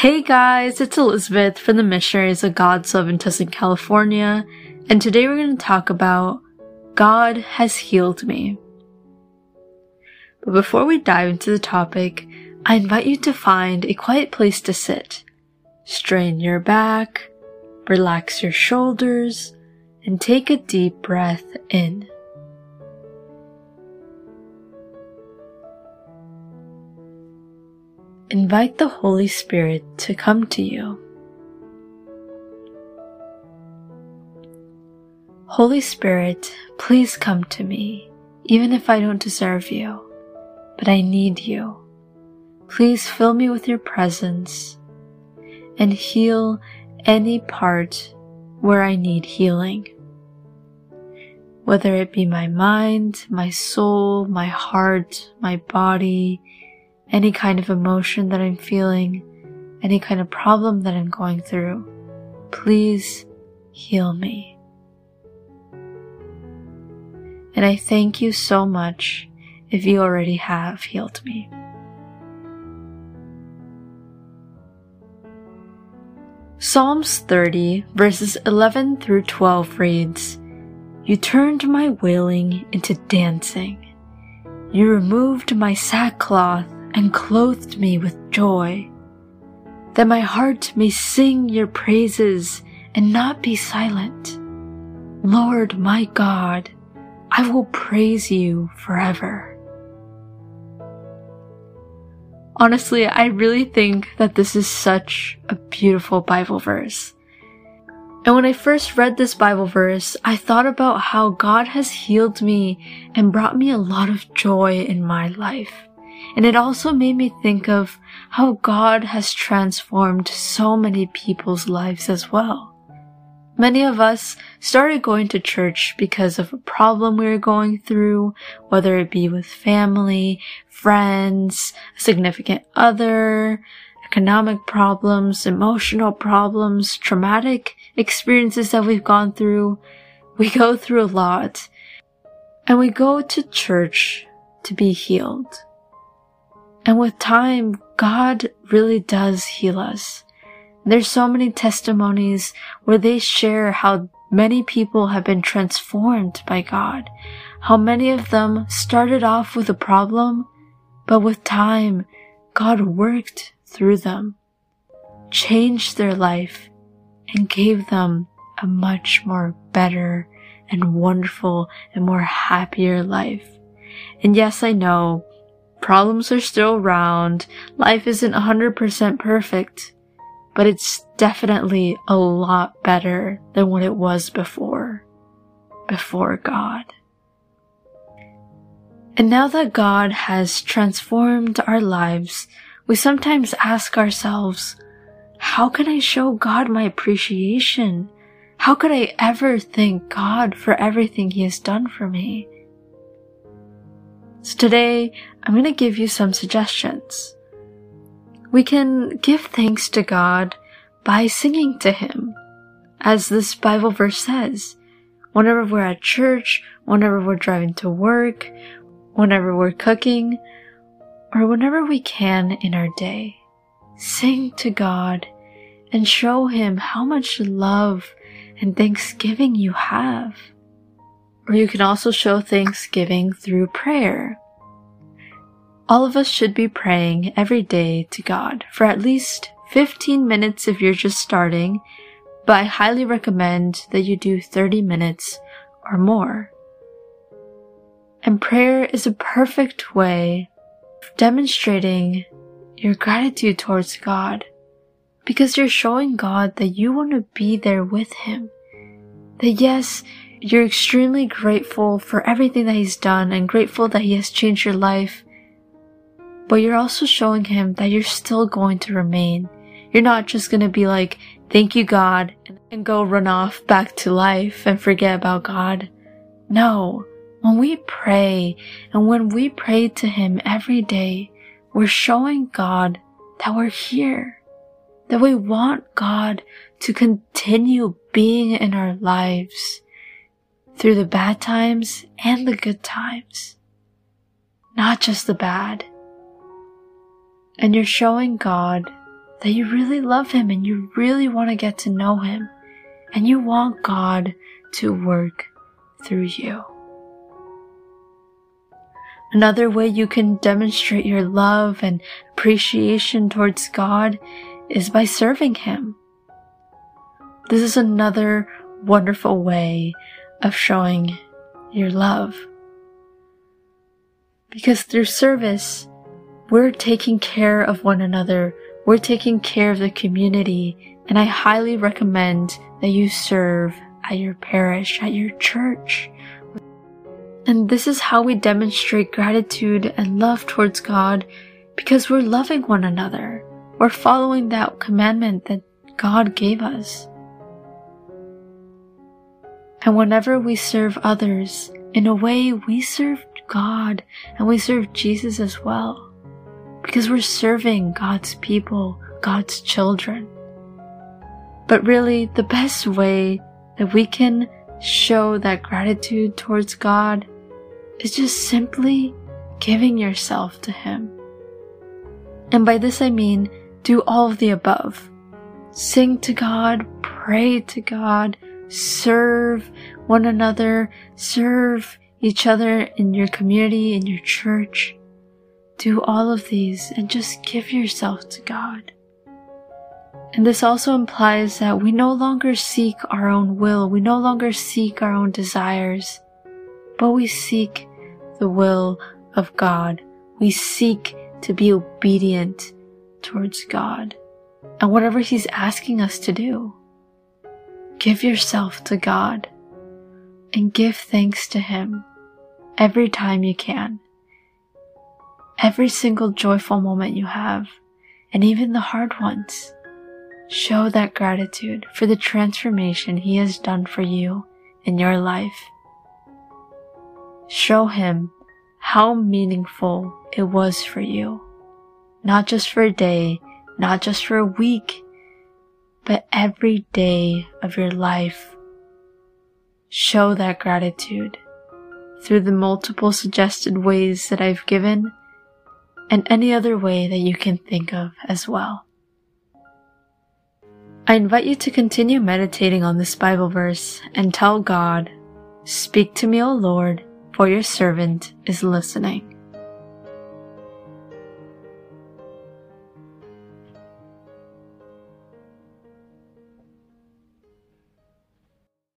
Hey guys, it's Elizabeth from the Missionaries of God's Love in California, and today we're going to talk about God has healed me. But before we dive into the topic, I invite you to find a quiet place to sit. Strain your back, relax your shoulders, and take a deep breath in. Invite the Holy Spirit to come to you. Holy Spirit, please come to me, even if I don't deserve you, but I need you. Please fill me with your presence and heal any part where I need healing. Whether it be my mind, my soul, my heart, my body, any kind of emotion that I'm feeling, any kind of problem that I'm going through, please heal me. And I thank you so much if you already have healed me. Psalms 30 verses 11 through 12 reads, You turned my wailing into dancing. You removed my sackcloth and clothed me with joy, that my heart may sing your praises and not be silent. Lord my God, I will praise you forever. Honestly, I really think that this is such a beautiful Bible verse. And when I first read this Bible verse, I thought about how God has healed me and brought me a lot of joy in my life. And it also made me think of how God has transformed so many people's lives as well. Many of us started going to church because of a problem we were going through, whether it be with family, friends, a significant other, economic problems, emotional problems, traumatic experiences that we've gone through. We go through a lot and we go to church to be healed. And with time, God really does heal us. There's so many testimonies where they share how many people have been transformed by God, how many of them started off with a problem, but with time, God worked through them, changed their life, and gave them a much more better and wonderful and more happier life. And yes, I know Problems are still around. Life isn't 100% perfect, but it's definitely a lot better than what it was before. Before God. And now that God has transformed our lives, we sometimes ask ourselves, how can I show God my appreciation? How could I ever thank God for everything He has done for me? So today, I'm going to give you some suggestions. We can give thanks to God by singing to Him. As this Bible verse says, whenever we're at church, whenever we're driving to work, whenever we're cooking, or whenever we can in our day, sing to God and show Him how much love and thanksgiving you have. Or you can also show thanksgiving through prayer. All of us should be praying every day to God for at least 15 minutes if you're just starting, but I highly recommend that you do 30 minutes or more. And prayer is a perfect way of demonstrating your gratitude towards God because you're showing God that you want to be there with Him. That yes, you're extremely grateful for everything that He's done and grateful that He has changed your life. But you're also showing Him that you're still going to remain. You're not just going to be like, thank you, God, and go run off back to life and forget about God. No. When we pray and when we pray to Him every day, we're showing God that we're here. That we want God to continue being in our lives through the bad times and the good times. Not just the bad. And you're showing God that you really love Him and you really want to get to know Him and you want God to work through you. Another way you can demonstrate your love and appreciation towards God is by serving Him. This is another wonderful way of showing your love. Because through service, we're taking care of one another, we're taking care of the community, and I highly recommend that you serve at your parish, at your church. And this is how we demonstrate gratitude and love towards God because we're loving one another. We're following that commandment that God gave us. And whenever we serve others, in a way, we serve God and we serve Jesus as well. Because we're serving God's people, God's children. But really, the best way that we can show that gratitude towards God is just simply giving yourself to Him. And by this I mean do all of the above. Sing to God, pray to God, serve one another, serve each other in your community, in your church. Do all of these and just give yourself to God. And this also implies that we no longer seek our own will, we no longer seek our own desires, but we seek the will of God. We seek to be obedient towards God and whatever He's asking us to do. Give yourself to God and give thanks to Him every time you can. Every single joyful moment you have, and even the hard ones. Show that gratitude for the transformation He has done for you in your life. Show Him how meaningful it was for you. Not just for a day, not just for a week, but every day of your life. Show that gratitude through the multiple suggested ways that I've given and any other way that you can think of as well. I invite you to continue meditating on this Bible verse and tell God, Speak to me, O Lord, for your servant is listening.